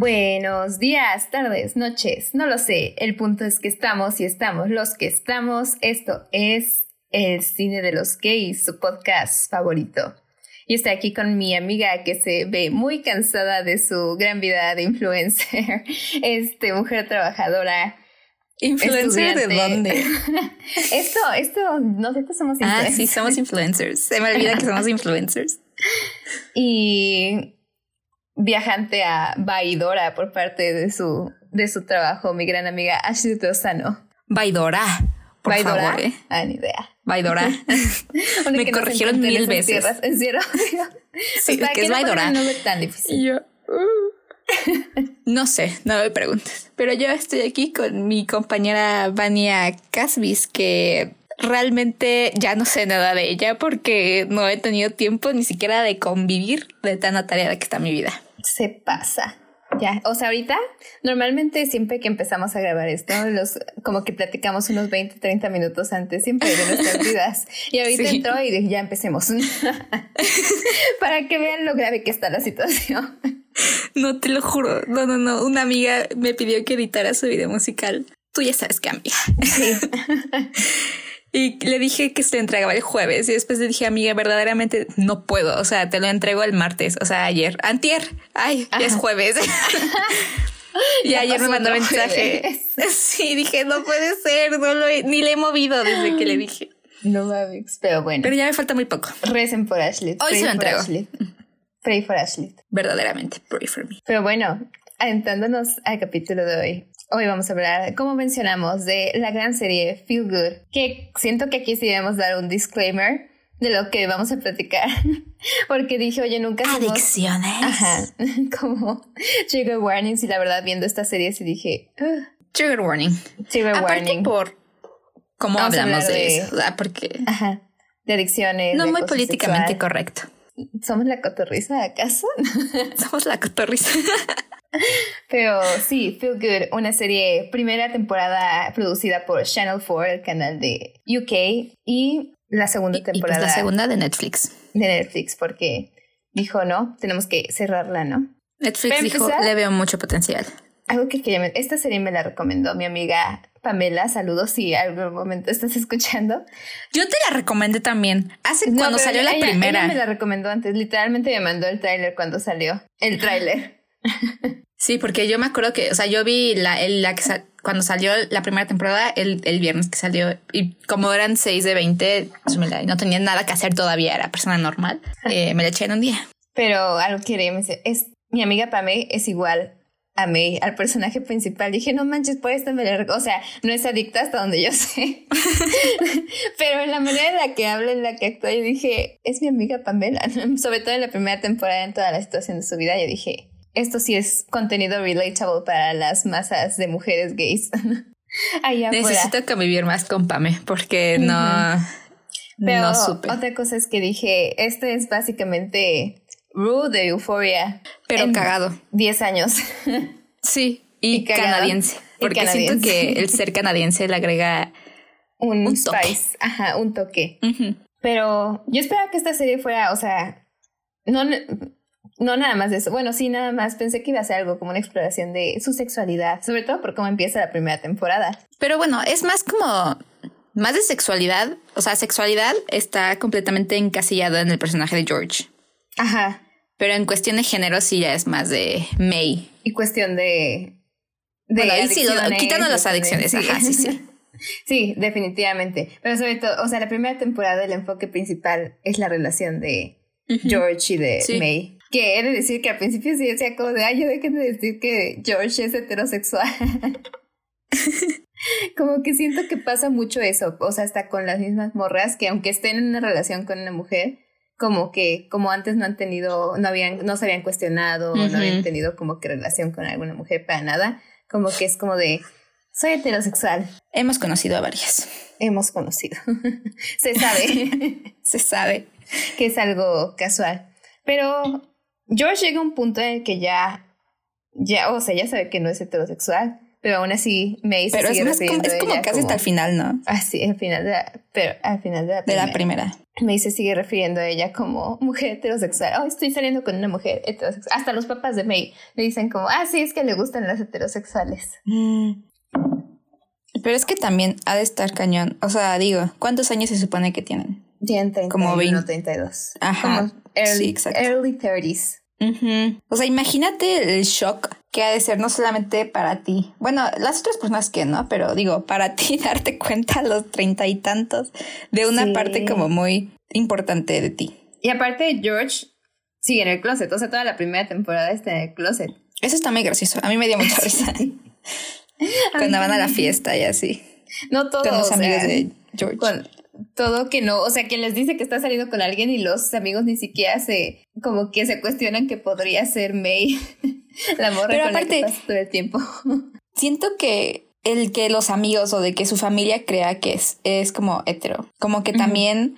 Buenos días, tardes, noches, no lo sé. El punto es que estamos y estamos los que estamos. Esto es el cine de los gays, su podcast favorito. Y estoy aquí con mi amiga que se ve muy cansada de su gran vida de influencer, este mujer trabajadora. ¿Influencer de dónde? esto, esto, nosotros somos influencers. Ah, sí, somos influencers. Se me olvida que somos influencers. Y viajante a Baidora por parte de su, de su trabajo, mi gran amiga Ashley Tosano. Baidora. Por favor, ¿eh? Ah, ni idea. Vaidora. me corrigieron mil veces. ¿En serio? sí, que es Vaidora. No es tan difícil. yo, uh. no sé, no me preguntes. Pero yo estoy aquí con mi compañera Vania Casbis, que realmente ya no sé nada de ella porque no he tenido tiempo ni siquiera de convivir de tan atareada que está mi vida. Se pasa. Ya, o sea, ahorita, normalmente siempre que empezamos a grabar esto, los, como que platicamos unos 20, 30 minutos antes, siempre de nuestras vidas. Y ahorita entró y dije, ya empecemos. Para que vean lo grave que está la situación. No, te lo juro. No, no, no. Una amiga me pidió que editara su video musical. Tú ya sabes que amiga. Sí. Y le dije que se lo entregaba el jueves y después le dije, amiga, verdaderamente no puedo. O sea, te lo entrego el martes, o sea, ayer. Antier. Ay, ya es jueves. y ayer me mandó mensaje. Sí, dije, no puede ser, no lo ni le he movido desde que le dije. No mames, pero bueno. Pero ya me falta muy poco. Recen por Ashley. Hoy se lo entrego. Pray for Ashley. Verdaderamente, pray for me. Pero bueno, adentrándonos al capítulo de hoy. Hoy vamos a hablar, como mencionamos, de la gran serie Feel Good, que siento que aquí sí debemos dar un disclaimer de lo que vamos a platicar, porque dije, oye, nunca... Adicciones. Ajá, como trigger warnings y la verdad viendo esta serie sí dije... Trigger warning. Trigger Aparte warning. por cómo hablamos de, eso, porque... Ajá, de adicciones. No muy políticamente correcto. ¿Somos la cotorriza acaso? Somos la cotorriza. Pero sí, Feel Good, una serie, primera temporada producida por Channel 4, el canal de UK, y la segunda pues temporada. la segunda de Netflix. De Netflix, porque dijo, no, tenemos que cerrarla, ¿no? Netflix dijo, le veo mucho potencial. Algo que quería, esta serie me la recomendó mi amiga Pamela, saludos si algún momento estás escuchando. Yo te la recomendé también. Hace cuando salió la primera. Ella me la recomendó antes. Literalmente me mandó el tráiler cuando salió. El tráiler. Sí, porque yo me acuerdo que, o sea, yo vi la, el, la cuando salió la primera temporada, el, el, viernes que salió, y como eran 6 de 20, pues no tenía nada que hacer todavía, era persona normal, eh, me la eché en un día. Pero algo que quería decir, es, mi amiga Pame es igual a mí, al personaje principal. Dije, no manches, por esto me la O sea, no es adicta hasta donde yo sé. Pero en la manera en la que habla, en la que actúa, yo dije, es mi amiga Pamela. Sobre todo en la primera temporada, en toda la situación de su vida, yo dije, esto sí es contenido relatable para las masas de mujeres gays. Necesito convivir más con Pame porque no, Pero Otra cosa es que dije, esto es básicamente Rue de Euphoria. Pero cagado. 10 años. Sí, y, canadiense. Porque siento que el ser canadiense le agrega un, spice, ajá, un toque. Pero yo esperaba que esta serie fuera, o sea, no, no nada más de eso. Bueno, sí, nada más pensé que iba a ser algo como una exploración de su sexualidad, sobre todo por cómo empieza la primera temporada. Pero bueno, es más como más de sexualidad, o sea, sexualidad está completamente encasillada en el personaje de George. Ajá. Pero en cuestión de género sí ya es más de May. Y cuestión de de bueno, ahí sí, quitando las adicciones, sí. Ajá, sí, sí. sí, definitivamente. Pero sobre todo, o sea, la primera temporada el enfoque principal es la relación de George y de May. Que he de decir que al principio sí decía como de, ay, yo dejen de decir que George es heterosexual. como que siento que pasa mucho eso, o sea, hasta con las mismas morras, que aunque estén en una relación con una mujer, como que, como antes no han tenido, no habían, no se habían cuestionado, no habían tenido como que relación con alguna mujer para nada, como que es como de, soy heterosexual. Hemos conocido a varias. Hemos conocido. se sabe. se sabe. Que es algo casual. Pero George llega a un punto en el que ya, ya, o sea, ya sabe que no es heterosexual, pero aún así May se Pero es, sigue más como, refiriendo es a como ella casi hasta el final, ¿no? Ah, sí, al final de la, pero al final de la De la primera. May se sigue refiriendo a ella como mujer heterosexual. Oh, estoy saliendo con una mujer heterosexual. Hasta los papás de May le dicen como, ah, sí, es que le gustan las heterosexuales. Mm. Pero es que también ha de estar cañón. O sea, digo, ¿cuántos años se supone que tienen? Tienen 31, Como 20. 32. Ajá, Como early, sí, exacto. early 30s. Ujú. O sea, imagínate el shock que ha de ser no solamente para ti. Bueno, las otras personas que no, pero digo, para ti darte cuenta a los treinta y tantos de una Sí. parte como muy importante de ti. Y aparte, George sigue en el closet. O sea, toda la primera temporada está en el closet. Eso está muy gracioso. A mí me dio mucha risa cuando van a la fiesta y así. No todos. Con los o sea, amigos de George. con todo que no, o sea, que les dice que está saliendo con alguien y los amigos ni siquiera se, como que se cuestionan que podría ser May, la morra Pero con la que aparte- pasa todo el tiempo. Siento que el que los amigos o de que su familia crea que es, es como hetero, como que también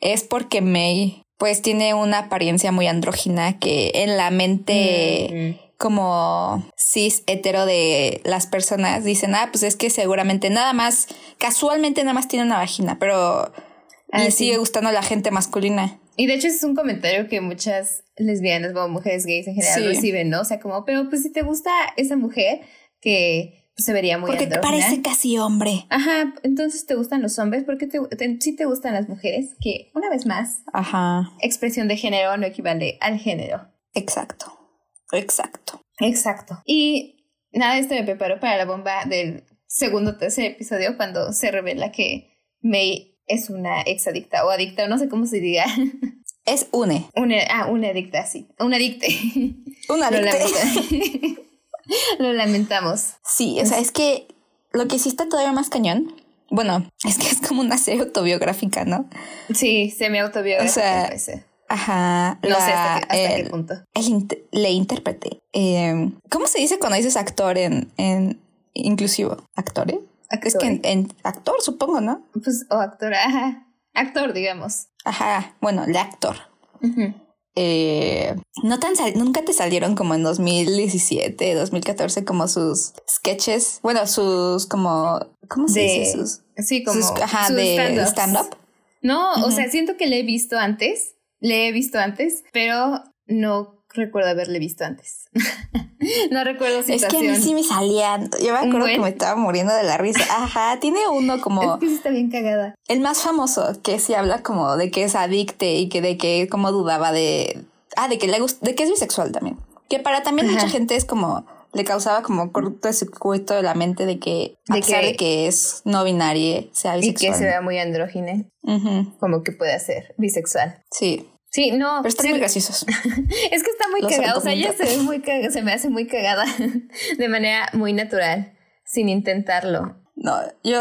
es porque May pues tiene una apariencia muy andrógina que en la mente. Como cis hetero de las personas dicen, ah, pues es que seguramente nada más, casualmente nada más tiene una vagina, pero Ah, le sí. sigue gustando la gente masculina. Y de hecho ese es un comentario que muchas lesbianas o mujeres gays en general Sí. reciben, ¿no? O sea, como, pero pues si te gusta esa mujer que pues, se vería muy Porque te parece casi hombre. Ajá, entonces te gustan los hombres, porque te, te- sí te gustan las mujeres, que una vez más, Ajá, expresión de género no equivale al género. exacto, exacto. Exacto. Y nada, esto me preparó para la bomba del segundo o tercer episodio cuando se revela que May es una exadicta o adicta, o no sé cómo se diga. Es une, Una, ah, una adicta, sí. Una adicte. una Lo, adicta. Lo lamentamos. Sí, o sea, es que lo que sí está todavía más cañón, bueno, es que es como una serie autobiográfica, ¿no? Sí, semi autobiográfica. O sea. Ajá. No sé la- hasta, qué, hasta el- qué punto. el int- le intérprete. Eh, ¿Cómo se dice cuando dices actor en, en inclusivo? ¿Actore? Es que en, Actor. en actor, supongo, ¿no? Pues, o actor, ajá. Actor, digamos. Ajá, bueno, el actor. Eh, no tan nunca te salieron como en 2017, 2014 como sus sketches, bueno, sus como ¿cómo se De- dice? Sus, Sí, como. sus- ajá, sus de stand-ups. stand up. No, o sea, siento que le he visto antes. Le he visto antes, pero no recuerdo haberle visto antes. no recuerdo Es que a mí sí me salían. Yo me acuerdo buen. que me estaba muriendo de la risa. Ajá, tiene uno como Es que sí está bien cagada. el más famoso que sí habla como de que es adicte y que de que como dudaba de ah de que le gusta de que es bisexual también. Que para también Ajá. mucha gente es como le causaba como cortocircuito de la mente de que a De pesar que- de que es no binaria sea Y que bisexual. se vea muy andrógine, como que puede ser bisexual. Sí, Sí, no. pero están sí, muy graciosos. es que está muy Los cagada. O sea, ella se ve muy cagada, se me hace muy cagada de manera muy natural, sin intentarlo. No, yo,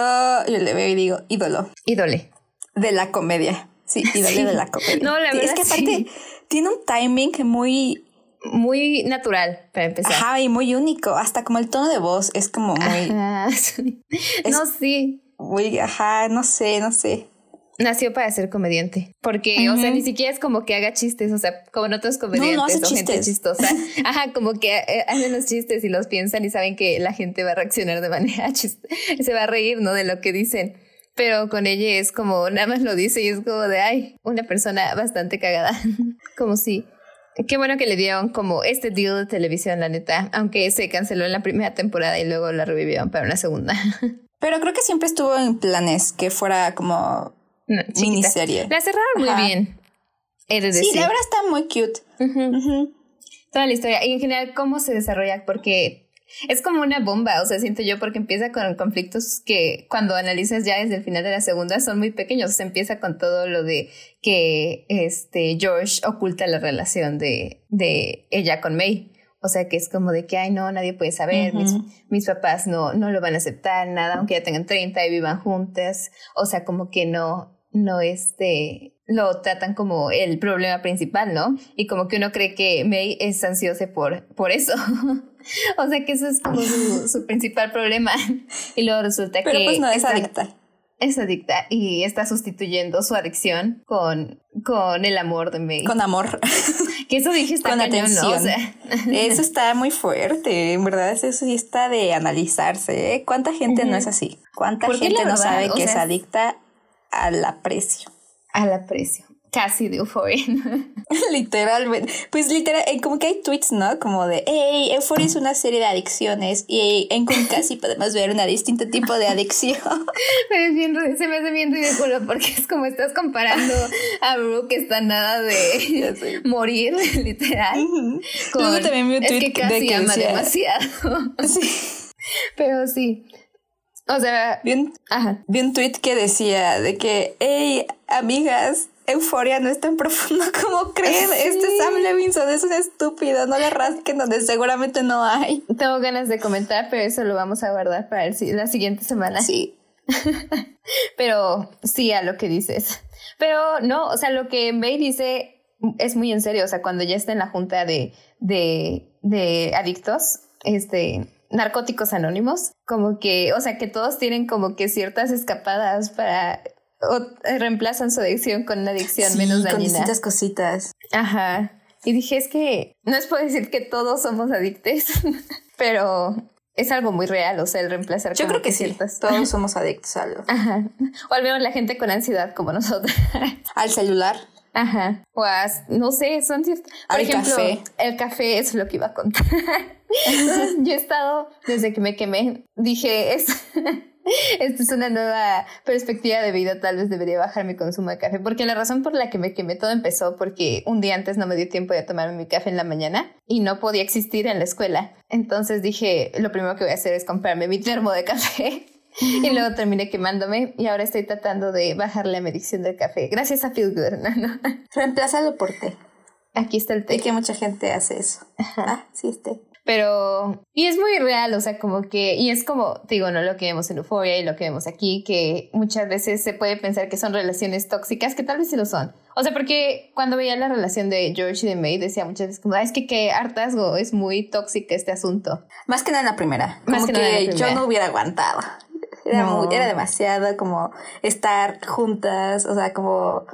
yo le veo y digo ídolo Ídole. de la comedia. Sí, ídolo Sí. de la comedia. No, la Sí, verdad, es que aparte tiene un timing muy Muy natural, para empezar. ajá y muy único. Hasta como el tono de voz es como muy, Ajá, sí. No, sí. muy, ajá, no sé, no sé. Nació para ser comediante. Porque, o sea, ni siquiera es como que haga chistes, o sea, como en otros comediantes hace o gente chistes. chistosa. Ajá, como que eh, hacen los chistes y los piensan y saben que la gente va a reaccionar de manera chiste. Se va a reír, ¿no? De lo que dicen. Pero con ella es como, nada más lo dice y es como de, ay, una persona bastante cagada. como si. Qué bueno que le dieron como este deal de televisión, la neta. Aunque se canceló en la primera temporada y luego la revivieron para una segunda. Pero creo que siempre estuvo en planes que fuera como No, miniserie. La cerraron muy bien. Sí, la verdad está muy cute. Toda la historia. Y en general, cómo se desarrolla, porque es como una bomba, o sea, siento yo, porque empieza con conflictos que cuando analizas ya desde el final de la segunda son muy pequeños. O sea, empieza con todo lo de que este George oculta la relación de, de ella con May. O sea, que es como de que, ay, no, nadie puede saber, mis, Ujú. mis papás no, no lo van a aceptar, nada, aunque ya tengan 30 y vivan juntas. O sea, como que no, no, este, lo tratan como el problema principal, ¿no? Y como que uno cree que May es ansiosa por, por eso. o sea, que eso es como su, su principal problema. y luego resulta Pero que pues no es adicta. es adicta y está sustituyendo su adicción con, con el amor de May. Con amor. Que eso dije está Con cañón, ¿no? O atención. sea, Eso está muy fuerte, en verdad, eso sí está de analizarse. ¿eh? ¿Cuánta gente no es así? ¿Cuánta gente no verdad, sabe o que sea, es adicta al aprecio? al aprecio. Casi de euforia. Literalmente. Pues literal, eh, como que hay tweets, ¿no? Como de, hey, Euphoria es una serie de adicciones y en casi podemos ver una distinto tipo de adicción. Pero bien, se me hace bien ridículo porque es como estás comparando a Brooke que está nada de morir, literal. con- Luego también vi un es tweet que de que ama demasiado. Sí. Pero sí. O sea, Vi un, ajá. vi un tweet que decía de que, hey, amigas, Euforia no es tan profundo como creen. Sí. Este Sam Levinson es un estúpido, no le rasquen donde seguramente no hay. Tengo ganas de comentar, pero eso lo vamos a guardar para el la siguiente semana. Sí. Pero sí a lo que dices. Pero no, o sea, lo que May dice es muy en serio. O sea, cuando ya está en la junta de, de, de adictos, este, narcóticos anónimos, como que, o sea, que todos tienen como que ciertas escapadas para o reemplazan su adicción con una adicción Sí, menos con dañina. distintas cositas. Ajá. Y dije, es que no es por decir que todos somos adictos, pero es algo muy real, o sea, el reemplazar Yo creo que sí, ciertas. todos somos adictos a algo. Ajá. O al menos la gente con ansiedad como nosotros. Al celular. Ajá. O a, no sé, son. Por Al ejemplo, café. el café es lo que iba a contar. Entonces, yo he estado, desde que me quemé, dije, es, esta es una nueva perspectiva de vida, tal vez debería bajar mi consumo de café, porque la razón por la que me quemé todo empezó porque un día antes no me dio tiempo de tomarme mi café en la mañana y no podía existir en la escuela. Entonces dije, lo primero que voy a hacer es comprarme mi termo de café. Y luego terminé quemándome y ahora estoy tratando de bajar la medición del café. Gracias a Feel Good. No, no. Reemplázalo por té. Aquí está el té. Y que mucha gente hace eso. Ah, sí, es té. Pero, y es muy real, o sea, como que, y es como, te digo, no lo que vemos en Euphoria y lo que vemos aquí, que muchas veces se puede pensar que son relaciones tóxicas, que tal vez sí lo son. O sea, porque cuando veía la relación de George y de May, decía muchas veces como, "Ah, es que qué hartazgo, es muy tóxica este asunto. Más que nada en la primera. Más Como que nada en la yo no hubiera aguantado. Era, No. muy- era demasiado como estar juntas, o sea, como...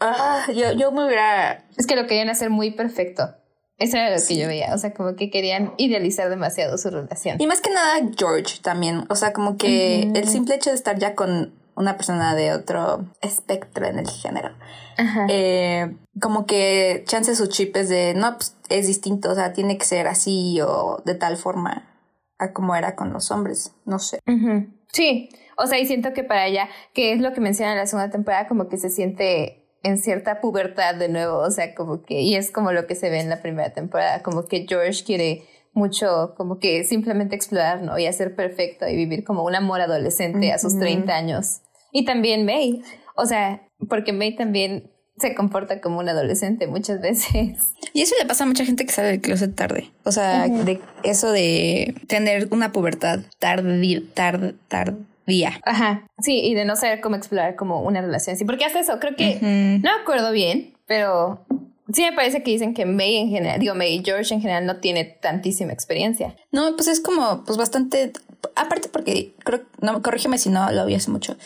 ah, yo, yo me hubiera... Es que lo querían hacer muy perfecto. Eso era lo que yo veía, o sea, como que querían idealizar demasiado su relación. Y más que nada George también, o sea, como que el simple hecho de estar ya con una persona de otro espectro en el género, Ajá. eh, como que chance su chip es de, no, pues es distinto, o sea, tiene que ser así o de tal forma a como era con los hombres, no sé. Sí, o sea, y siento que para ella, que es lo que menciona en la segunda temporada, como que se siente en cierta pubertad de nuevo, o sea, como que, y es como lo que se ve en la primera temporada, como que George quiere mucho, como que simplemente explorar, ¿no? Y hacer perfecto y vivir como un amor adolescente a sus Ujú. 30 años. Y también May, o sea, porque May también se comporta como un adolescente muchas veces. Y eso le pasa a mucha gente que sale del closet tarde. O sea, Ujú. de eso de tener una pubertad tardi, tar- tardía. Ajá, sí, y de no saber cómo explorar como una relación así, porque hasta eso creo que Ujú. No me acuerdo bien, pero sí me parece que dicen que May en general, digo, May y George en general no tiene tantísima experiencia. No, pues es como, pues bastante. Aparte, porque creo, no, corrígeme si no lo vi hace mucho.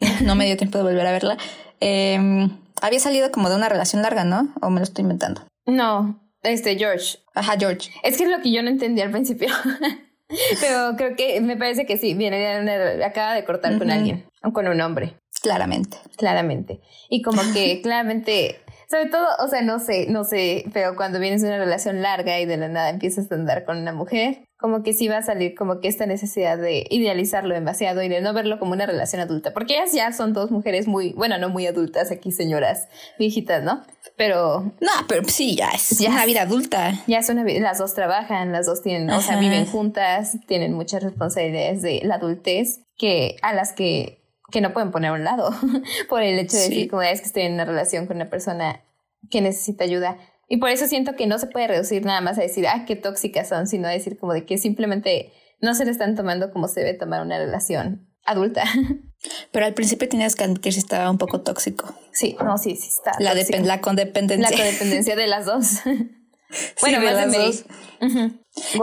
No me dio tiempo de volver a verla. Eh, había salido como de una relación larga, ¿no? O me lo estoy inventando. No, este, George. Ajá, George. Es que es lo que yo no entendí al principio. pero creo que me parece que sí, viene de una, acaba de cortar con alguien, o con un hombre, Claramente. claramente. Y como que claramente, sobre todo, o sea, no sé, no sé, pero cuando vienes de una relación larga y de la nada empiezas a andar con una mujer, como que sí va a salir como que esta necesidad de idealizarlo demasiado y de no verlo como una relación adulta, porque ellas ya son dos mujeres muy, bueno, no muy adultas aquí, señoras viejitas, ¿no? Pero No, pero sí, ya es Ya una vida adulta. ya es una vida, las dos trabajan, las dos tienen, o sea, viven juntas, tienen muchas responsabilidades de la adultez que a las que, que no pueden poner a un lado por el hecho de Sí. decir como es que estoy en una relación con una persona que necesita ayuda. Y por eso siento que no se puede reducir nada más a decir, ah, qué tóxicas son, sino a decir como de que simplemente no se le están tomando como se debe tomar una relación adulta. Pero al principio tenías que admitir si estaba un poco tóxico. sí, no, sí, sí está. La, la condependencia. la codependencia de las dos. bueno, de más de las May. dos.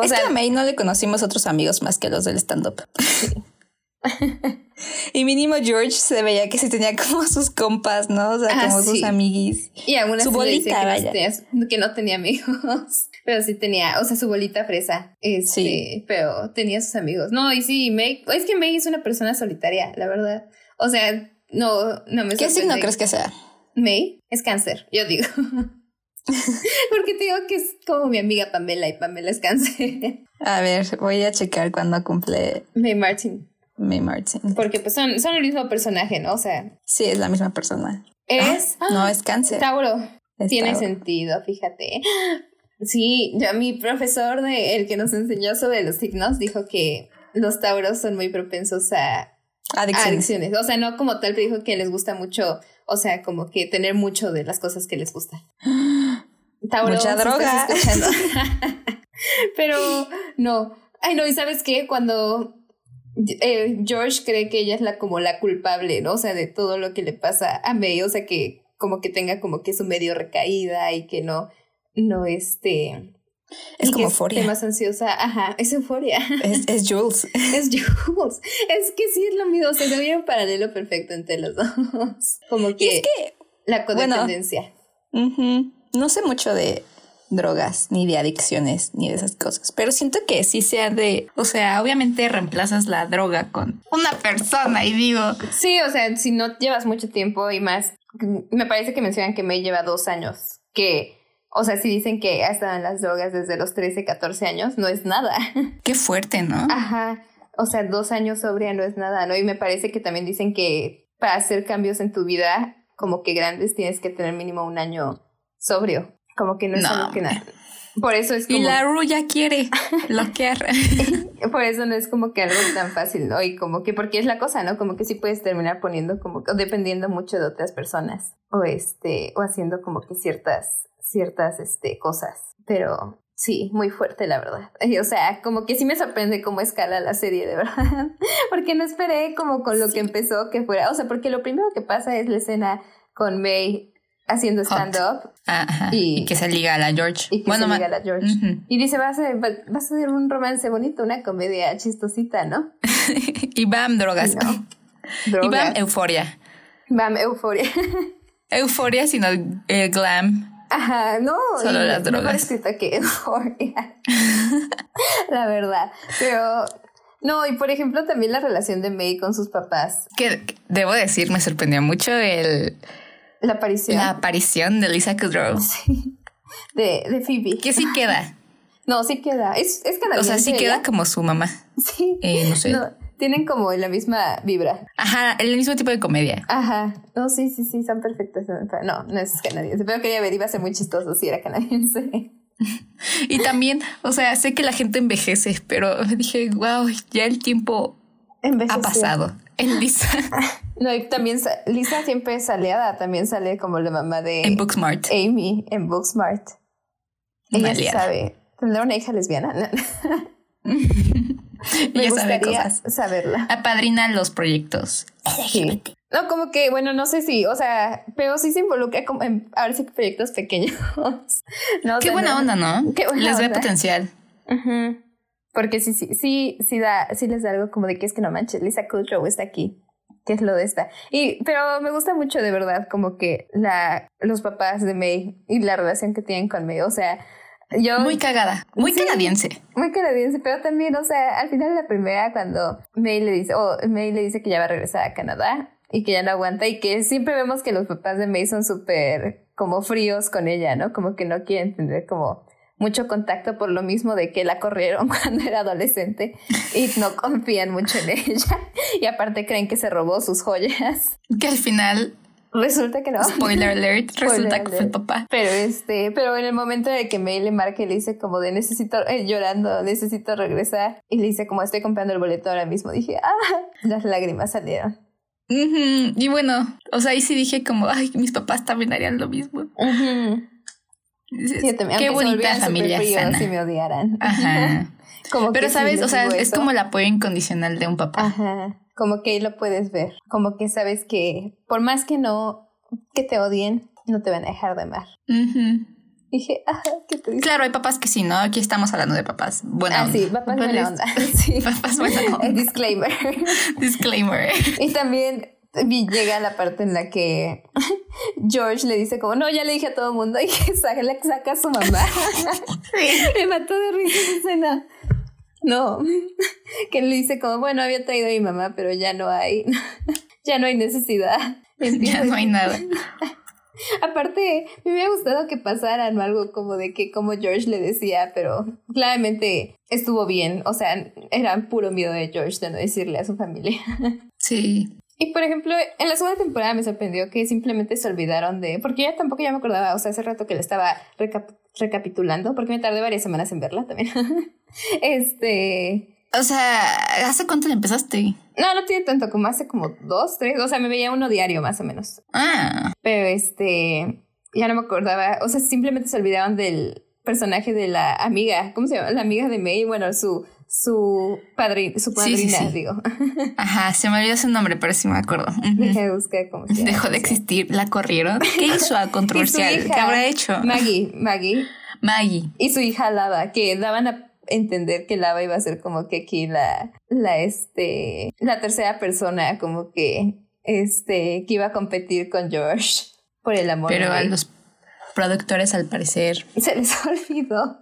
Es sea, que a May no le conocimos otros amigos más que los del stand-up. y mínimo George se veía que sí tenía como sus compas, ¿no? O sea, Ah, como sus amiguis. Y así Su bolita, que, no vaya. tenía, que no tenía amigos. Pero sí tenía, o sea, su bolita fresa. Este, Sí. pero tenía sus amigos. No, y sí, May, es que May es una persona solitaria, la verdad. O sea, no, no me ¿Qué signo crees que sea? May es cáncer, yo digo. Porque te digo que es como mi amiga Pamela y Pamela es cáncer. A ver, voy a checar cuándo cumple May Martin. May Martin. Porque pues son, son el mismo personaje, ¿no? O sea, Sí, es la misma persona. es Ah, no, es cáncer. Tauro. Es Tiene Tauro. sentido, fíjate. Sí, ya mi profesor de el que nos enseñó sobre los signos dijo que los tauros son muy propensos a, Adicciones. adicciones. O sea, no como tal, pero dijo que les gusta mucho, o sea, como que tener mucho de las cosas que les gustan. Tauro, Mucha estás droga. escuchando. pero no. Ay, no, y sabes qué? Cuando eh, George cree que ella es la como la culpable, ¿no? O sea, de todo lo que le pasa a May, o sea, que como que tenga como que su medio recaída y que no, no este... Es y como que euforia. esté más ansiosa, ajá, es euforia. Es, es Jules. es Jules. Es que sí es lo mismo, o sea, se ve un paralelo perfecto entre los dos. Como que, Y es que la bueno, codependencia. ujú, no sé mucho de drogas, ni de adicciones, ni de esas cosas, pero siento que sí sea de, o sea, obviamente reemplazas la droga con una persona y digo, Sí, o sea, si no llevas mucho tiempo y más, me parece que mencionan que May lleva dos años, que, o sea, si dicen que ha estado en las drogas desde los 13, 14 años, no es nada. qué fuerte, ¿no? Ajá, o sea, dos años sobria no es nada, ¿no? Y me parece que también dicen que para hacer cambios en tu vida, como que grandes, tienes que tener mínimo un año sobrio, como que no es algo que nada. Por eso es Y como... la Ru ya quiere bloquear. Por eso no es como que algo tan fácil, ¿no? Y como que, porque es la cosa, ¿no? Como que sí puedes terminar poniendo como, o dependiendo mucho de otras personas, o este, o haciendo como que ciertas, ciertas, este, cosas. Pero sí, muy fuerte, la verdad. Y, o sea, como que sí me sorprende cómo escala la serie, de verdad. porque no esperé como con lo que empezó que fuera, o sea, porque lo primero que pasa es la escena con May haciendo stand-up Ajá. Y- Y, que se liga a la George. y que bueno, se liga a la George. Y dice, va a, ser, va, va a ser un romance bonito, una comedia chistosita, ¿no? y bam, drogas. No. Y bam, euforia. Bam, euforia. Euforia, sino eh, glam. Ajá, no. Solo las mejor drogas. escrita que euforia. la verdad. Pero, no, y por ejemplo, también la relación de May con sus papás. Que debo decir, me sorprendió mucho el, La aparición la aparición de Lisa Kudrow. de, de Phoebe. Que sí queda. No, sí queda. Es, es O canadiense. sea, sí queda ella. como su mamá. Sí. Eh, no sé. No, tienen como la misma vibra. Ajá, el mismo tipo de comedia. Ajá. No, sí, sí, sí, son perfectas. No, no es canadiense. Pero quería ver, iba a ser muy chistoso si era canadiense. Y también, o sea, sé que la gente envejece, pero dije, wow, ya el tiempo Envejeció. ha pasado. En Lisa, No, y también sa- Lisa siempre es aliada, también sale como la mamá de en Booksmart. Amy en Booksmart. Ella sabe. ¿Tendrá una hija lesbiana? Me Ella sabe gustaría cosas. saberla. Apadrina los proyectos. Sí. No, como que, bueno, no sé si, o sea, pero sí se involucra como en, ahora sí proyectos pequeños. No, o Qué sea, buena no- onda, ¿no? Qué buena Les ve onda. potencial. Ujú. Porque sí, sí, sí, sí da, sí les da algo como de que es que no manches, Lisa Kudrow está aquí. ¿Qué es lo de esta? Y, pero me gusta mucho de verdad como que la, los papás de May y la relación que tienen con May. O sea, yo... Muy cagada. Muy Sí. canadiense. Muy canadiense, pero también, o sea, al final de la primera, cuando May le dice, o May le dice que ya va a regresar a Canadá y que ya no aguanta y que siempre vemos que los papás de May son súper como fríos con ella, ¿no? Como que no quieren tener como mucho contacto por lo mismo de que la corrieron cuando era adolescente y no confían mucho en ella y aparte creen que se robó sus joyas. Que al final, Resulta que no. spoiler alert, Spoiler resulta que fue el alert. papá. Pero este, pero en el momento de que May le marca y le dice como de necesito, eh, llorando, necesito regresar, y le dice como estoy comprando el boleto ahora mismo, dije, ah, las lágrimas salieron. Ujú. Y bueno, o sea, ahí sí dije como, ay, mis papás también harían lo mismo. Dices, Sí, también, Qué se bonita familia superfríos sana. y me odiaran. Ajá. como Pero sabes, o sea, es como el apoyo incondicional de un papá. Ajá, como que ahí lo puedes ver, como que sabes que por más que no, que te odien, no te van a dejar de amar. Ujú. Dije, ah, qué triste. Claro, hay papás que sí, ¿no? Aquí estamos hablando de papás. Buena ah, onda. sí, papás buena onda. Sí. papás buena onda. Disclaimer. Disclaimer. Y también llega la parte en la que George le dice como, no, ya le dije a todo el mundo y que saca, le saca a su mamá. Me mató de risa esa escena. No, que le dice como, bueno, había traído a mi mamá, pero ya no hay, ya no hay necesidad. ya no hay nada. Aparte, me hubiera gustado que pasaran algo como de que como George le decía, pero claramente estuvo bien. O sea, era puro miedo de George de no decirle a su familia. Sí. Y por ejemplo, en la segunda temporada me sorprendió que simplemente se olvidaron de. Porque ya tampoco ya me acordaba, o sea, hace rato que le estaba recapitulando, porque me tardé varias semanas en verla también. este. O sea, ¿hace cuánto le empezaste? No, no tiene tanto, como hace como dos, tres. O sea, me veía uno diario más o menos. Ah. Pero este. Ya no me acordaba. O sea, simplemente se olvidaron del personaje de la amiga. ¿Cómo se llama? La amiga de May. Bueno, su su padrina, su padrina, digo. Ajá, se me olvidó su nombre, pero sí me acuerdo. de buscar cómo se Dejó de existir, la corrieron. ¿Qué hizo a controversial? ¿Qué habrá hecho? Maggie, Maggie. Maggie. Y su hija Lava, que daban a entender que Lava iba a ser como que aquí la, la, este, la tercera persona, como que, este, que iba a competir con George por el amor. Pero a los productores, al parecer. Se les olvidó.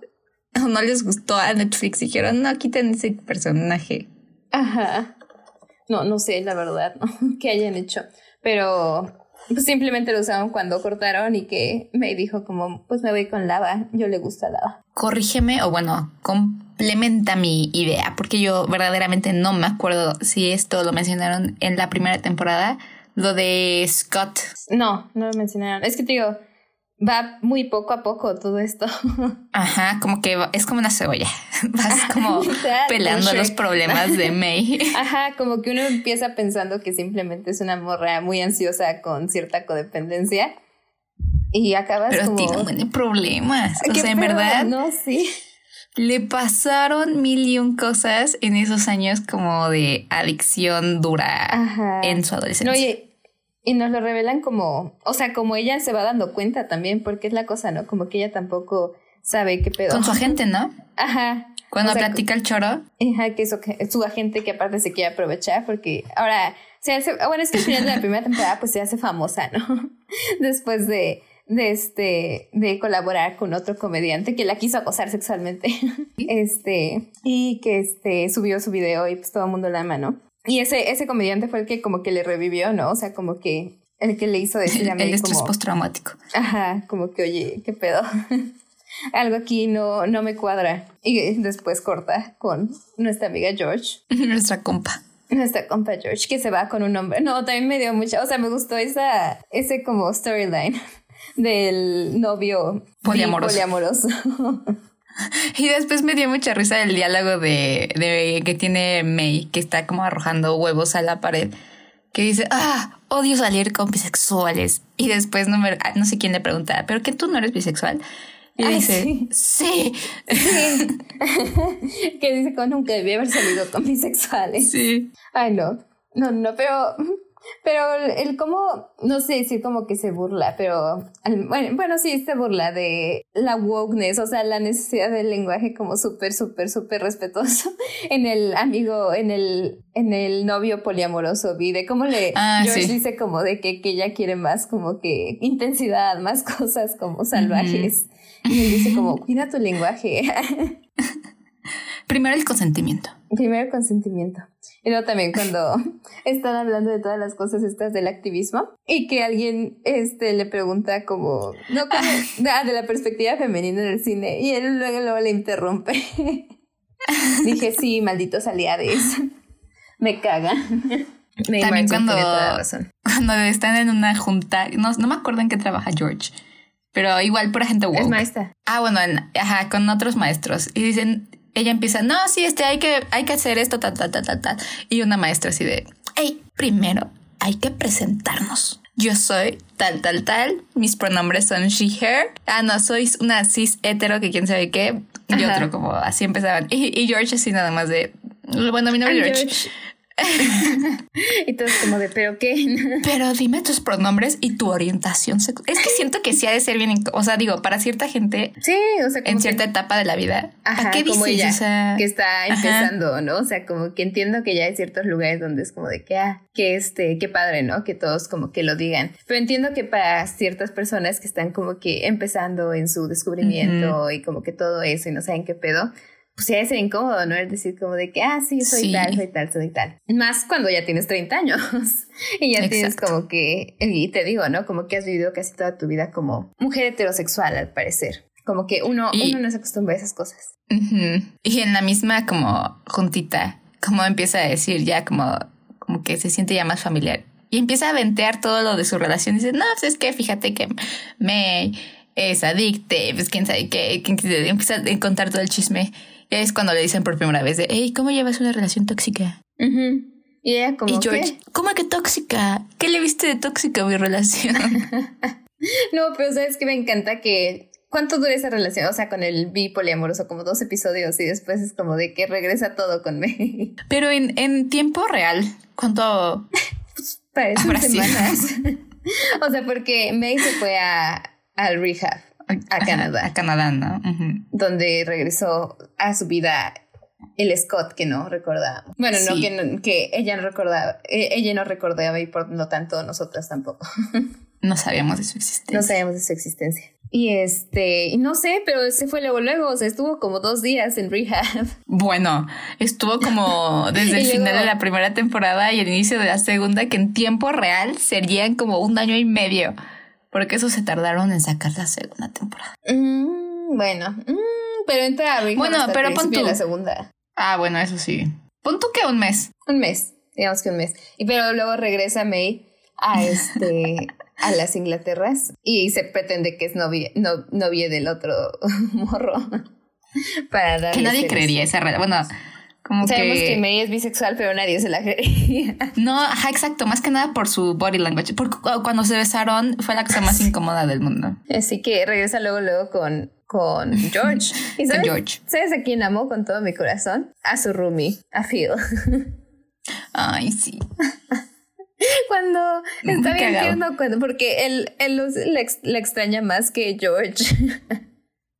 no les gustó a Netflix. Dijeron, no, quiten ese personaje. Ajá. No, no sé, la verdad, ¿no? que hayan hecho. Pero pues, simplemente lo usaron cuando cortaron y que me dijo como, pues me voy con lava, yo le gusta lava. Corrígeme o bueno, complementa mi idea, porque yo verdaderamente no me acuerdo si esto lo mencionaron en la primera temporada, lo de Scott. No, no lo mencionaron. Es que te digo, va muy poco a poco todo esto. Ajá, como que es como una cebolla. Vas como pelando los problemas de May. Ajá, como que uno empieza pensando que simplemente es una morra muy ansiosa con cierta codependencia y acabas Pero como... tiene un problemas. O sea, en verdad. No, sí. Le pasaron mil y un cosas en esos años como de adicción dura en su adolescencia. No, y nos lo revelan como, o sea, como ella se va dando cuenta también, porque es la cosa, ¿no? Como que ella tampoco sabe qué pedo. Con su agente, ¿no? Ajá. Cuando platica el choro. Ajá, que es su agente que aparte se quiere aprovechar porque ahora se hace, bueno, es que al final de la primera temporada pues se hace famosa, ¿no? Después de, de este, de colaborar con otro comediante que la quiso acosar sexualmente. este, y que este, subió su video y pues todo el mundo la ama, ¿no? Y ese, ese comediante fue el que como que le revivió, ¿no? O sea, como que el que le hizo decir a mí El estrés como, postraumático. Ajá, como que, oye, ¿qué pedo? Algo aquí no, no me cuadra. Y después corta con nuestra amiga George. nuestra compa. Nuestra compa George, que se va con un hombre. No, también me dio mucha, o sea, me gustó esa, ese como storyline del novio poliamoroso. poliamoroso. Y después me dio mucha risa el diálogo de, de que tiene May, que está como arrojando huevos a la pared, que dice, ah, odio salir con bisexuales. Y después no, me, no sé quién le pregunta, ¿pero que tú no eres bisexual? Y dice, sí. sí. que dice que nunca debía haber salido con bisexuales. Sí. Ay, no. No, no, pero pero el cómo, no sé decir como que se burla, pero bueno, bueno, sí, se burla de la wokeness, o sea, la necesidad del lenguaje como súper, súper, súper respetuoso en el amigo, en el, en el novio poliamoroso, vi de cómo le, ah, George dice como de que, que ella quiere más como que intensidad, más cosas como salvajes. Y él dice como, cuida tu lenguaje. Primero el consentimiento. Primero el consentimiento. Y luego también cuando están hablando de todas las cosas estas del activismo y que alguien este, le pregunta como, no, ah, de la perspectiva femenina en el cine y él luego, luego le interrumpe. Dije, sí, malditos aliados. Me caga. También cuando, cuando están en una junta, no, no me acuerdo en qué trabaja George, pero igual por gente woke. Es maestra. Ah, bueno, ajá, con otros maestros. Y dicen, ella empieza, no, sí, este, hay que, hay que hacer esto, tal, tal, tal, tal, tal. Y una maestra así de, hey, primero hay que presentarnos. Yo soy tal, tal, tal. Mis pronombres son she, her. Ah, no, sois una cis hetero que quién sabe qué. Y otro como así empezaban. Y, George así nada más de, bueno, mi nombre es George. y todo es como de, ¿pero qué? Pero dime tus pronombres y tu orientación sexual. Es que siento que sí ha de ser bien, o sea, digo, para cierta gente. Sí, o sea, en cierta etapa de la vida. Ajá, qué como dices? que está empezando, ¿no? O sea, como que entiendo que ya hay ciertos lugares donde es como de que, ah, que este, qué padre, ¿no? Que todos como que lo digan. Pero entiendo que para ciertas personas que están como que empezando en su descubrimiento y como que todo eso y no saben qué pedo, pues sí debe ser incómodo, ¿no? Es decir, como de que, ah, sí, soy tal, soy tal, soy tal. Más cuando ya tienes 30 años y ya tienes como que, y te digo, ¿no? Como que has vivido casi toda tu vida como mujer heterosexual, al parecer. Como que uno, uno no se acostumbra a esas cosas. Y en la misma como juntita, como empieza a decir ya como, como que se siente ya más familiar. Y empieza a ventear todo lo de su relación. Y dice, no, pues es que fíjate que me es adicte, pues quién sabe qué, empieza a contar todo el chisme es cuando le dicen por primera vez de, hey, ¿cómo llevas una relación tóxica? Y ella como, y George, ¿cómo que tóxica? ¿Qué le viste de tóxica a mi relación? no, pero sabes que me encanta que ¿Cuánto dura esa relación? O sea, con el bi poliamoroso, como dos episodios y después es como de que regresa todo con May. Pero en, en tiempo real, ¿cuánto? pues parece semanas. o sea, porque May se fue a, al rehab a Canadá. A Canadá, ¿no? Donde regresó a su vida el Scott que no recordaba. Bueno, no, que, que ella no recordaba, e, ella no recordaba y por lo tanto nosotras tampoco. no sabíamos de su existencia. No sabíamos de su existencia. Y este, y no sé, pero se fue luego, luego, o sea, estuvo como dos días en rehab. Bueno, estuvo como desde el final de la primera temporada y el inicio de la segunda, que en tiempo real serían como un año y medio. Porque eso se tardaron en sacar la segunda temporada. Mm, bueno, mm, pero entra a Bueno, pero pon tú. la segunda. Ah, bueno, eso sí. Pon tú que un mes. Un mes, digamos que un mes. Y pero luego regresa May a este a las Inglaterras y se pretende que es novia, no, novia del otro morro. para que nadie creería esa Bueno, Sabemos que... May es bisexual, pero nadie se la creía. No, exacto, más que nada por su body language. Porque cuando se besaron fue la cosa más incómoda del mundo. Así que regresa luego, luego con, con George. ¿Y sabes, George. ¿Sabes a quién amó con todo mi corazón? A su roomie, a Phil. Ay, sí. Cuando está bien tierno, cuando, porque él, él le extraña más que George.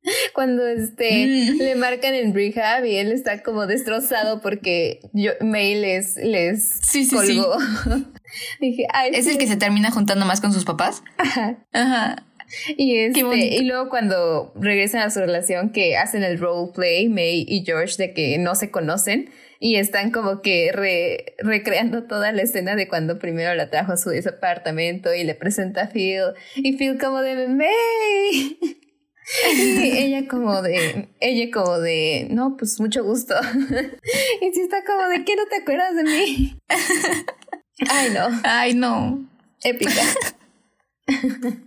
cuando este mm. le marcan en rehab y él está como destrozado porque yo, May les, les colgó. Dije, ¿Es el que se termina juntando más con sus papás? Ajá. Ajá. Y, este, y luego cuando regresan a su relación que hacen el roleplay, May y George, de que no se conocen y están como que recreando toda la escena de cuando primero la trajo a su apartamento y le presenta a Phil y Phil como de May. Y ella como de, ella como de, no, pues mucho gusto. Y si está como de, ¿qué no te acuerdas de mí? Ay, no. Ay, no. Épica.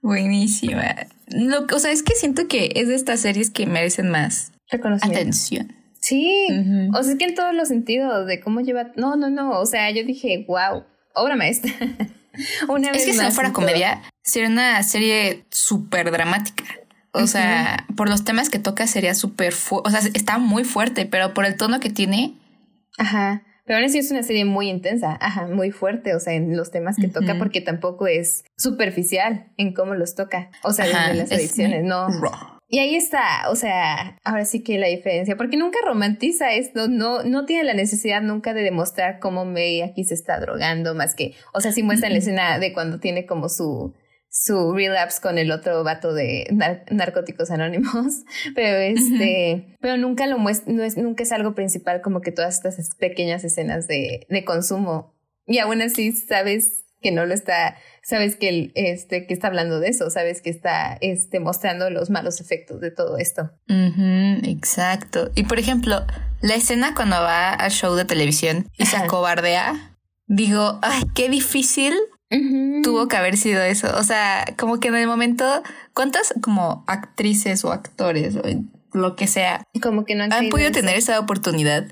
Buenísima. Lo, o sea, es que siento que es de estas series que merecen más atención. Sí, o sea, es que en todos los sentidos de cómo lleva. No, no, no. O sea, yo dije, wow, obra maestra. Una es que si no fuera comedia, sería una serie súper dramática. O sea, por los temas que toca sería súper... O sea, está muy fuerte, pero por el tono que tiene... Ajá. Pero ahora sí es una serie muy intensa, ajá, muy fuerte, o sea, en los temas que toca, porque tampoco es superficial en cómo los toca. O sea, desde las ediciones, no. Y ahí está, o sea, ahora sí que la diferencia, porque nunca romantiza esto, no, no tiene la necesidad nunca de demostrar cómo May aquí se está drogando, más que, o sea, sí muestra la escena de cuando tiene como su, su relapse con el otro vato de narcóticos anónimos, pero este, pero nunca lo muestra, no es, nunca es algo principal como que todas estas pequeñas escenas de, de consumo. Y aún así sabes que no lo está, sabes que, el, este, que está hablando de eso, sabes que está este, mostrando los malos efectos de todo esto. exacto. Y por ejemplo, la escena cuando va al show de televisión y se acobardea, digo, ay, qué difícil tuvo que haber sido eso. O sea, como que en el momento, ¿cuántas como actrices o actores o lo que sea como que no han, podido tener esa oportunidad?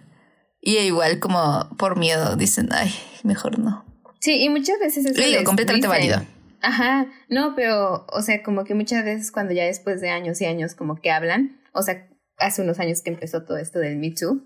Y igual como por miedo dicen, ay, mejor no. Sí, y muchas veces es Digo, completamente válido. Ajá, no, pero, o sea, como que muchas veces cuando ya después de años y años como que hablan, o sea, hace unos años que empezó todo esto del Me Too,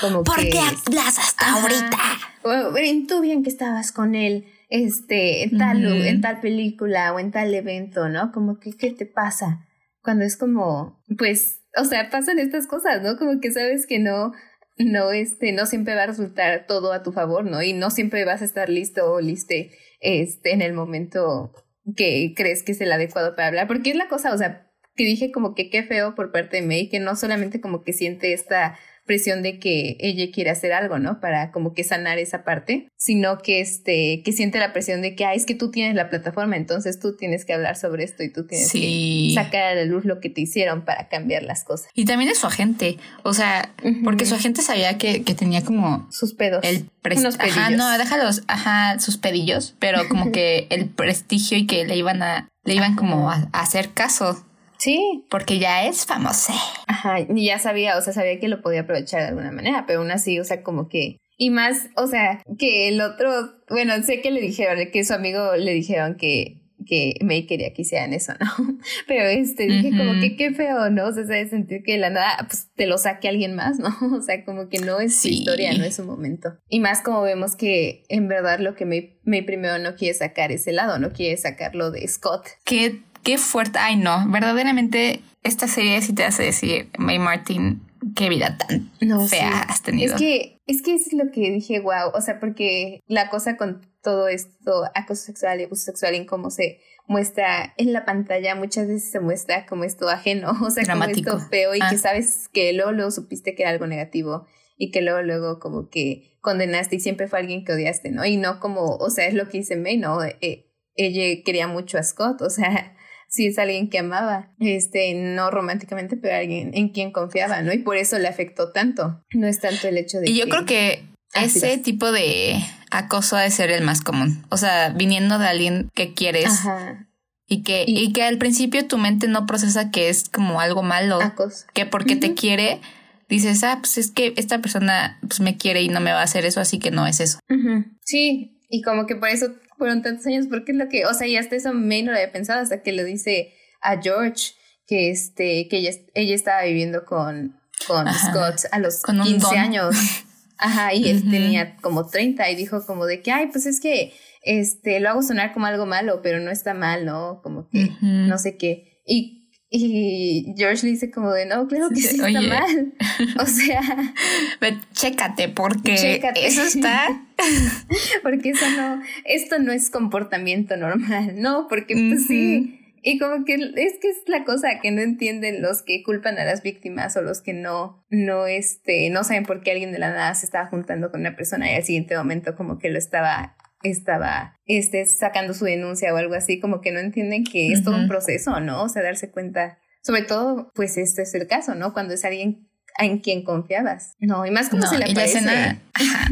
Como ¿Por que, qué hablas hasta Ajá. ahorita? O, "Ven, tú bien que estabas con él este, en tal, en tal película o en tal evento, ¿no? Como que, ¿qué te pasa? Cuando es como, pues, o sea, pasan estas cosas, ¿no? Como que sabes que no, no, este, no siempre va a resultar todo a tu favor, ¿no? Y no siempre vas a estar listo o liste, este, en el momento que crees que es el adecuado para hablar. Porque es la cosa, o sea, que dije como que qué feo por parte de May, que no solamente como que siente esta presión de que ella quiere hacer algo, ¿no? Para como que sanar esa parte, sino que este, que siente la presión de que, ah, es que tú tienes la plataforma, entonces tú tienes que hablar sobre esto y tú tienes Sí. que sacar a la luz lo que te hicieron para cambiar las cosas. Y también es su agente. O sea, porque su agente sabía que, que tenía como Sus pedos. el Unos prestigio. Ajá, pedillos. no, déjalos, ajá, sus pedillos, pero como que el prestigio y que le iban a, le iban como a, a hacer caso, Sí, porque ya es famosa. Ajá, y ya sabía, o sea, sabía que lo podía aprovechar de alguna manera, pero aún así, o sea, como que... Y más, o sea, que el otro, bueno, sé que le dijeron, que su amigo le dijeron que, que May quería que hicieran eso, ¿no? Pero este, dije como que qué feo, ¿no? O sea, de sentir que de la nada, pues te lo saque alguien más, ¿no? O sea, como que no es su historia, no es su momento. Y más como vemos que en verdad lo que May, May primero no quiere sacar es el lado, no quiere sacarlo de Scott. Qué, qué fuerte. Ay, no, verdaderamente esta serie sí te hace decir, May Martin, qué vida tan No, fea sí. has tenido. Es que, es que es lo que dije, wow, o sea, porque la cosa con todo esto, acoso sexual y abuso sexual en cómo se muestra en la pantalla, muchas veces se muestra como esto ajeno, o sea, Dramático. como esto feo y Ah. que sabes que luego, luego supiste que era algo negativo y que luego, luego como que condenaste y siempre fue alguien que odiaste, ¿no? Y no como, o sea, es lo que dice May, ¿no? Eh, ella quería mucho a Scott, o sea, sí es alguien que amaba, este, no románticamente, pero alguien en quien confiaba, ¿no? Y por eso le afectó tanto. No es tanto el hecho de Y yo creo que ese tipo de acoso ha de ser el más común. O sea, viniendo de alguien que quieres Ajá, y que, Y- y que al principio tu mente no procesa que es como algo malo. acoso. que porque te quiere, dices, ah, pues es que esta persona pues me quiere y no me va a hacer eso, así que no es eso. Sí, y como que por eso fueron tantos años, porque es lo que, o sea, y hasta eso May no lo había pensado hasta que le dice a George que este, que ella, ella estaba viviendo con, con Ajá. Scott a los Con un 15 don. años. Ajá, y él tenía como 30 y dijo como de que, ay, pues es que este, lo hago sonar como algo malo, pero no está mal, ¿no? Como que no sé qué. Y, y George le dice como de, no, claro que Sí, sí está oye. mal. O sea, chécate, porque Chécate. eso está. porque eso no, esto no es comportamiento normal, ¿no? Porque pues sí. Y como que es que es la cosa que no entienden los que culpan a las víctimas o los que no, no, este, no saben por qué alguien de la nada se estaba juntando con una persona y al siguiente momento como que lo estaba, estaba, este, sacando su denuncia o algo así, como que no entienden que es todo un proceso, ¿no? O sea, darse cuenta, sobre todo, pues este es el caso, ¿no? Cuando es alguien en quien confiabas. No, y más como No, se le y la aparece. escena. Ajá.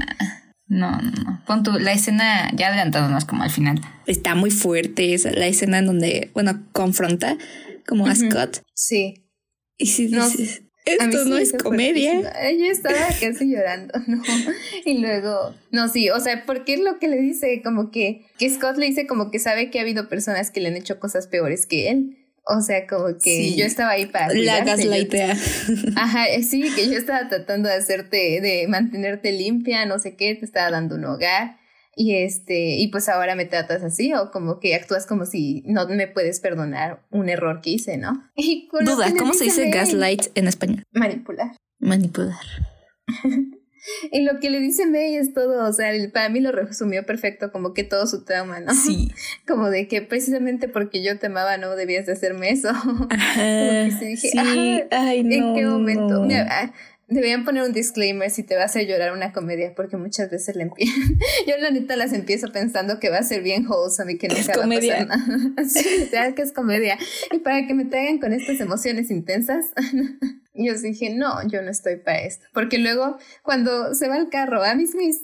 No, no, no. Pon tu, la escena ya adelantándonos como al final. Está muy fuerte esa, la escena en donde, bueno, confronta como a. Scott. Sí. Y si dices, esto sí no es comedia. fuertísimo. Yo estaba casi llorando, ¿no? Y luego, no, sí, o sea, porque es lo que le dice, como que, que Scott le dice como que sabe que ha habido personas que le han hecho cosas peores que él. O sea, como que Sí. yo estaba ahí para La gaslightea. Ajá, eh, sí, que yo estaba tratando de hacerte, de mantenerte limpia, no sé qué, te estaba dando un hogar. Y este, y pues ahora me tratas así, o como que actúas como si no me puedes perdonar un error que hice, ¿no? Y Duda, ¿cómo se dice gaslight en español? Manipular. Manipular. Y lo que le dice May es todo, o sea, el- para mí lo resumió perfecto, como que todo su trauma, ¿no? Sí. Como de que precisamente porque yo te amaba no debías de hacerme eso. Ajá. que sí dije, sí. Ay, ¿En no, qué momento? no. Mira, ah, deberían poner un disclaimer si te va a hacer llorar una comedia, porque muchas veces la empiezo. Yo la neta las empiezo pensando que va a ser bien wholesome y que nunca va comedia. a pasar nada. Sí, que es comedia. Y para que me traigan con estas emociones intensas, yo dije, no, yo no estoy para esto. Porque luego, cuando se va al carro, a mí, mis-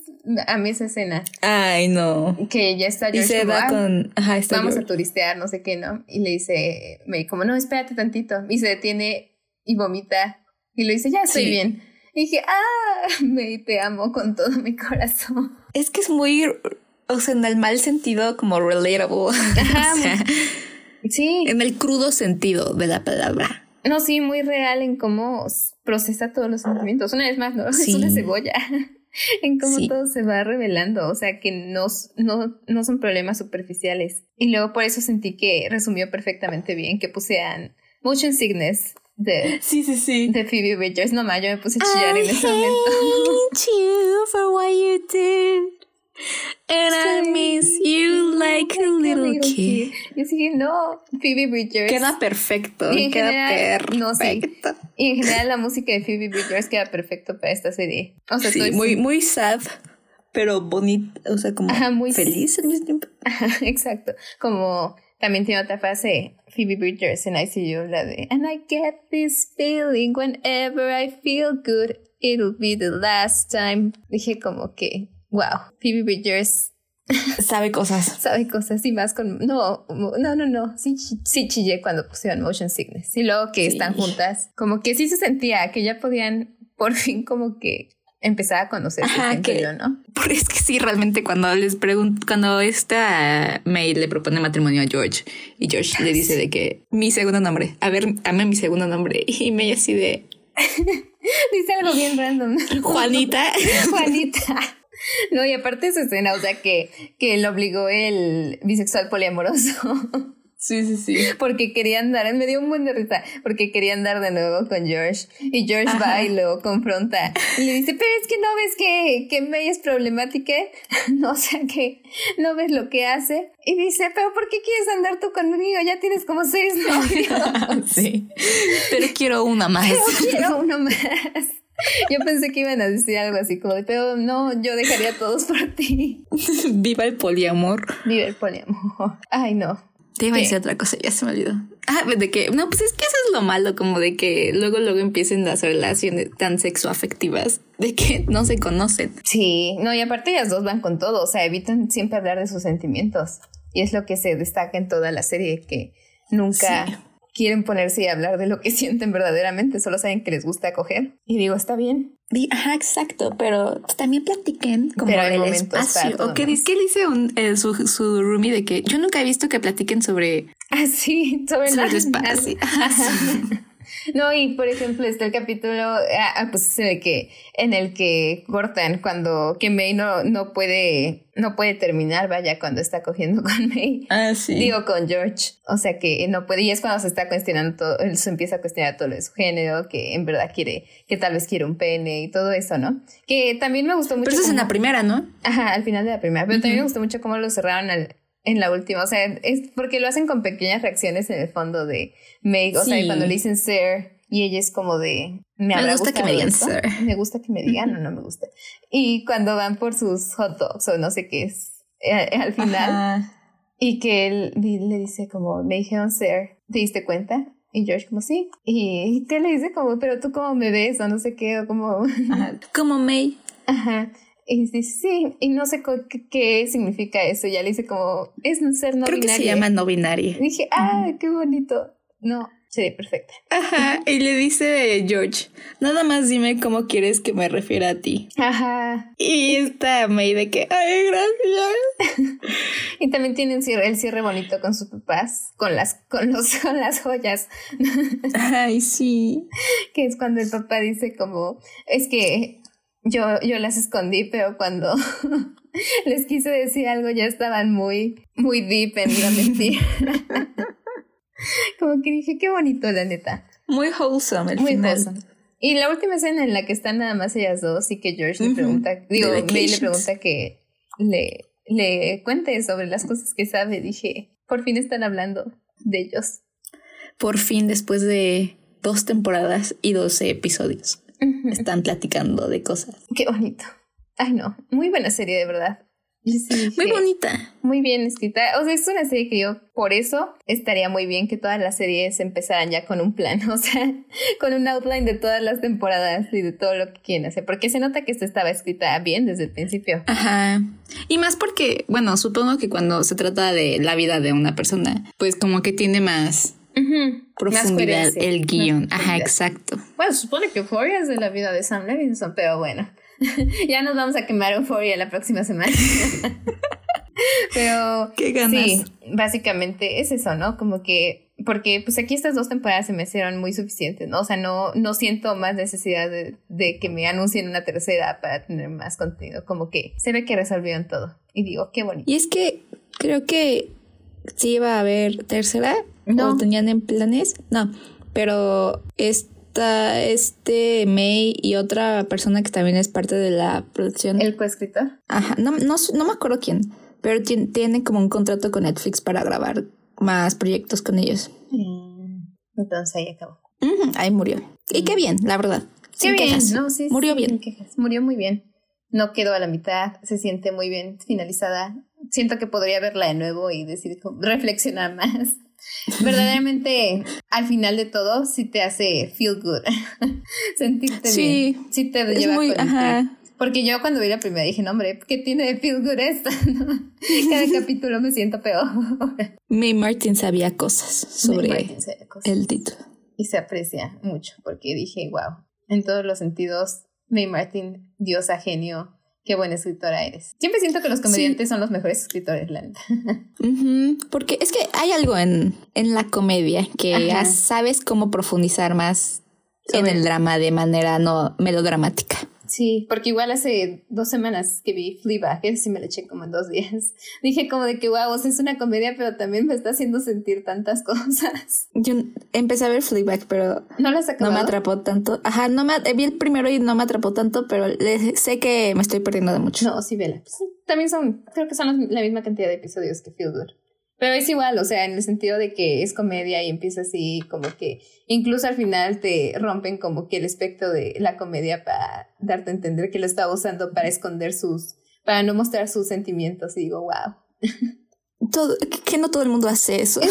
a esa escena, Ay, no. que ya está Y George se como, da "Ah, con. Ajá, está vamos a turistear, no sé qué, ¿no? Y le dice, me como, no, espérate tantito. Y se detiene y vomita. Y le dice, ya estoy Sí. bien. Y dije, ah, me te amo con todo mi corazón. Es que es muy. O sea, en el mal sentido, como relatable. Ajá. o sea, Sí. en el crudo sentido de la palabra. No, sí, muy real en cómo procesa todos los sentimientos. Una vez más, ¿no? Es una cebolla. en cómo todo se va revelando. O sea, que no, no, no son problemas superficiales. Y luego por eso sentí que resumió perfectamente bien que pusieran motion sickness de, sí, sí, sí. de Phoebe Bridgers. No más, yo me puse a chillar en ese momento. you for what you did. And I miss you like a little kid. Yo sí, no, Phoebe Bridgers. Queda perfecto. Y en queda general, perfecto. Y en general la música de Phoebe Bridgers queda perfecto para esta serie. O sea, sí, muy, muy sad, pero bonita, o sea, como muy feliz al mismo tiempo. exacto. Como también tiene otra frase, Phoebe Bridgers en ICU, la de And I get this feeling whenever I feel good, it'll be the last time. Dije como que wow, Phoebe Bridgers sabe cosas. sabe cosas y más con... No, no, no, no. Sí, sí chillé cuando pusieron Motion Sickness. Y luego que están juntas, como que sí se sentía que ya podían por fin como que empezar a conocerse Ajá, que, ¿no? Porque es que sí, realmente cuando les pregunto, cuando esta May le propone matrimonio a George y George le dice de que mi segundo nombre, a ver, dame mi segundo nombre y May así de... dice algo bien random. Juanita. Juanita. No, y aparte esa escena, o sea, que, que lo obligó el bisexual poliamoroso. Sí, sí, sí. Porque quería andar, me dio un buen de risa, porque quería andar de nuevo con George. Y George va y lo confronta. Y le dice, pero es que no ves que, que May es problemática. No, o sea, que no ves lo que hace. Y dice, pero ¿por qué quieres andar tú conmigo? Ya tienes como seis novios. sí. Pero quiero una más. Pero quiero uno más. Yo pensé que iban a decir algo así como, pero no, yo dejaría a todos por ti. Viva el poliamor. Viva el poliamor. Ay, no. Te iba a decir otra cosa, ya se me olvidó. Ah, de que, no, pues es que eso es lo malo, como de que luego, luego empiecen las relaciones tan sexoafectivas, de que no se conocen. Sí, no, y aparte ellas dos van con todo, o sea, evitan siempre hablar de sus sentimientos. Y es lo que se destaca en toda la serie, que nunca quieren ponerse y hablar de lo que sienten verdaderamente, solo saben que les gusta coger. Y digo, está bien. Ajá, exacto, pero también platiquen como el espacio. ¿O qué, dice, qué dice un, eh, su, su roomie de que yo nunca he visto que platiquen sobre... Ah, sí, sobre, sobre el espacio. No, y por ejemplo está el capítulo, ah, ah pues en el que, en el que cortan cuando que May no, no puede, no puede terminar, vaya, cuando está cogiendo con May. Ah, sí. Digo con George. O sea que no puede, y es cuando se está cuestionando todo, él se empieza a cuestionar todo lo de su género, que en verdad quiere, que tal vez quiere un pene y todo eso, ¿no? Que también me gustó mucho. Pero eso es en la primera, ¿no? Ajá, al final de la primera. Pero también me gustó mucho cómo lo cerraron al, en la última. O sea, es porque lo hacen con pequeñas reacciones en el fondo de Meg. O sea, cuando le dicen Sir y ella es como de. Me, gusta que me digan Sir. Me gusta que me digan o no me gusta. Y cuando van por sus hot dogs o no sé qué es eh, al final. Y que él le dice como, me dijeron Sir, ¿te diste cuenta? Y George como, sí. Y que le dice como, pero tú cómo me ves o no sé qué, o como... Como May. Ajá. Y dice, sí, y no sé qué, significa eso. Ya le dice como, es un ser no Creo binario. que se llama no binario. Y dije, ah, qué bonito. No, sería perfecta. Ajá, y le dice George, nada más dime cómo quieres que me refiera a ti. Ajá. Y está May de que, ay, gracias. y también tiene el cierre, el cierre bonito con sus papás, con las, con los, con las joyas. ay, sí. Que es cuando el papá dice como, es que yo, yo las escondí, pero cuando les quise decir algo ya estaban muy, muy deep en la mentira. Como que dije, qué bonito, la neta. Muy wholesome el muy Wholesome. Y la última escena en la que están nada más ellas dos y que George le pregunta, digo, May le pregunta que le, le cuente sobre las cosas que sabe, dije, por fin están hablando de ellos. Por fin, después de dos temporadas y doce episodios. Están platicando de cosas. Qué bonito. Ay, no. Muy buena serie, de verdad. muy bonita. Muy bien escrita. O sea, es una serie que yo, por eso, estaría muy bien que todas las series empezaran ya con un plan. O sea, con un outline de todas las temporadas y de todo lo que quieren hacer. Porque se nota que esto estaba escrita bien desde el principio. Ajá. Y más porque, bueno, supongo que cuando se trata de la vida de una persona, pues como que tiene más profundidad el guion. Ajá, exacto. Bueno, supone que Euphoria es de la vida de Sam Levinson, pero bueno. ya nos vamos a quemar Euphoria la próxima semana. pero ¿Qué ganas? sí, básicamente es eso, ¿no? Como que porque pues aquí estas dos temporadas se me hicieron muy suficientes, ¿no? O sea, no, no siento más necesidad de, de que me anuncien una tercera para tener más contenido, como que se ve que resolvieron todo. Y digo, qué bonito. Y es que creo que sí iba a haber tercera, No. o tenían en planes, no, pero esta, este May y otra persona que también es parte de la producción, El coescritor. ajá, no, no, no me acuerdo quién, pero tien- tienen como un contrato con Netflix para grabar más proyectos con ellos. Entonces ahí acabó. Ahí murió. Y qué bien, la verdad. Qué Sin bien, quejas. ¿no? Sí, Murió sí, bien. Murió muy bien. No quedó a la mitad, se siente muy bien finalizada. Siento que podría verla de nuevo y decir, reflexionar más. Verdaderamente, al final de todo, sí te hace feel good. Sentirte Sí, bien. Sí te lleva muy, ajá. Porque yo cuando vi la primera dije, no, hombre, ¿qué tiene de feel good esta? ¿no? Cada capítulo me siento peor. May Martin sabía cosas sobre cosas. el título. y se aprecia mucho porque dije, wow, en todos los sentidos, May Martin, diosa genio, qué buena escritora eres. Siempre siento que los comediantes son los mejores escritores, la neta. Porque es que hay algo en, en la comedia que ya sabes cómo profundizar más en el drama de manera no melodramática. Sí, porque igual hace dos semanas que vi Fleabag, que sí me la eché como en dos días, dije como de que wow, o sea, es una comedia, pero también me está haciendo sentir tantas cosas. Yo empecé a ver Fleabag, pero ¿No las no me atrapó tanto. Ajá, no me vi el primero y no me atrapó tanto, pero le- sé que me estoy perdiendo de mucho. No, sí, vela. Pues, también son, creo que son los- la misma cantidad de episodios que Feel Good. Pero es igual, o sea, en el sentido de que es comedia y empieza así, como que incluso al final te rompen como que el espectro de la comedia para darte a entender que lo está usando para esconder sus, para no mostrar sus sentimientos. Y digo, wow. Todo, que- que no todo el mundo hace eso.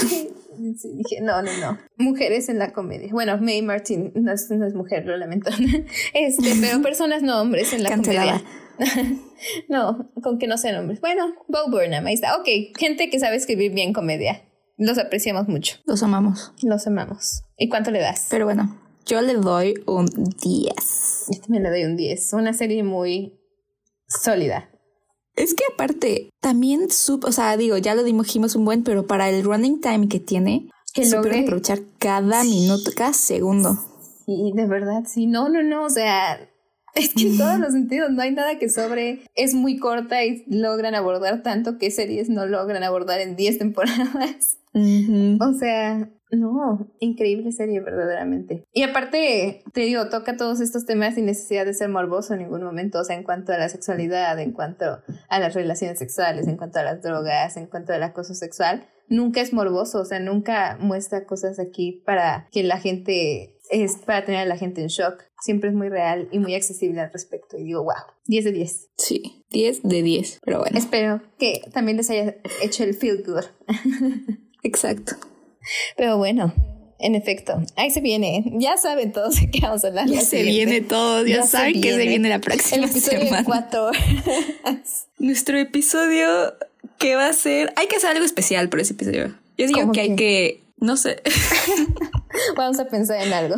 Sí, dije, no, no, no. Mujeres en la comedia. Bueno, May Martin no es, no es mujer, lo lamento. Este, pero personas no hombres en la Cancelada. comedia. no, con que no sean hombres. Bueno, Bo Burnham, ahí está. Ok, gente que sabe escribir bien comedia. Los apreciamos mucho. Los amamos. Los amamos. ¿Y cuánto le das? Pero bueno, yo le doy un 10. Yo también le doy un 10. Una serie muy sólida. Es que aparte, también, sup o sea, digo, ya lo dijimos un buen, pero para el running time que tiene, Que logre- aprovechar cada minuto, cada segundo. Sí, de verdad, sí. No, no, no. O sea, es que en todos los sentidos no hay nada que sobre. Es muy corta y logran abordar tanto que series no logran abordar en 10 temporadas. O sea, no, increíble serie verdaderamente. Y aparte, te digo, toca todos estos temas sin necesidad de ser morboso en ningún momento, o sea, en cuanto a la sexualidad, en cuanto a las relaciones sexuales, en cuanto a las drogas, en cuanto al acoso sexual, nunca es morboso, o sea, nunca muestra cosas aquí para que la gente, es para tener a la gente en shock. Siempre es muy real y muy accesible al respecto. Y digo, wow, 10 de 10. Sí, 10 de 10. Pero bueno, Espero que también les haya hecho el feel good. exacto. Pero bueno, en efecto, ahí se viene. Ya saben todos de qué vamos a hablar. Ya se siguiente. viene todo, ya, Ya se saben que se viene. la El próxima de semana. cuatro horas. Nuestro episodio que va a ser, hay que hacer algo especial por ese episodio. Yo digo ¿Cómo que hay que, no sé, Vamos a pensar en algo.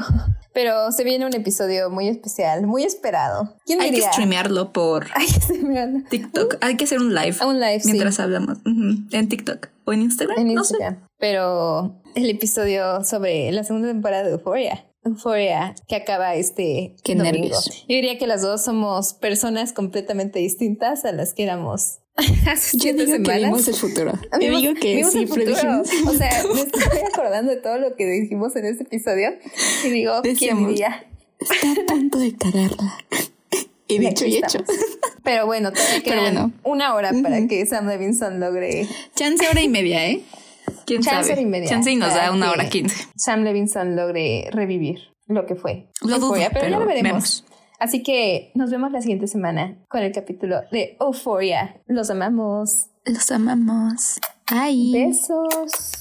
Pero se viene un episodio muy especial, muy esperado. ¿Quién hay que streamearlo por. TikTok. Hay que hacer un live Un live, sí. mientras hablamos en TikTok o en Instagram. En no sé. Instagram. Pero el episodio sobre la segunda temporada de Euphoria. Euphoria, que acaba este Qué domingo. nervios. Yo diría que las dos somos personas completamente distintas a las que éramos Yo digo que vimos el futuro. Yo digo que sí predijimos. O sea, me estoy acordando de todo lo que dijimos en este episodio y digo, ¿quién Decíamos, diría? Está a punto de cagarla. Y Y dicho y hecho. Pero bueno, todavía Pero quedan bueno. una hora para que Sam Levinson logre. Chance hora y media, ¿eh? ¿Quién Chance sabe? hora y media. Chance y nos da una hora quince. Sam Levinson logre revivir lo que fue. Lo dudo, Euphoria, pero, ya pero lo veremos. vemos. Así que nos vemos la siguiente semana con el capítulo de Euphoria. Los amamos. Los amamos. Ay. Besos.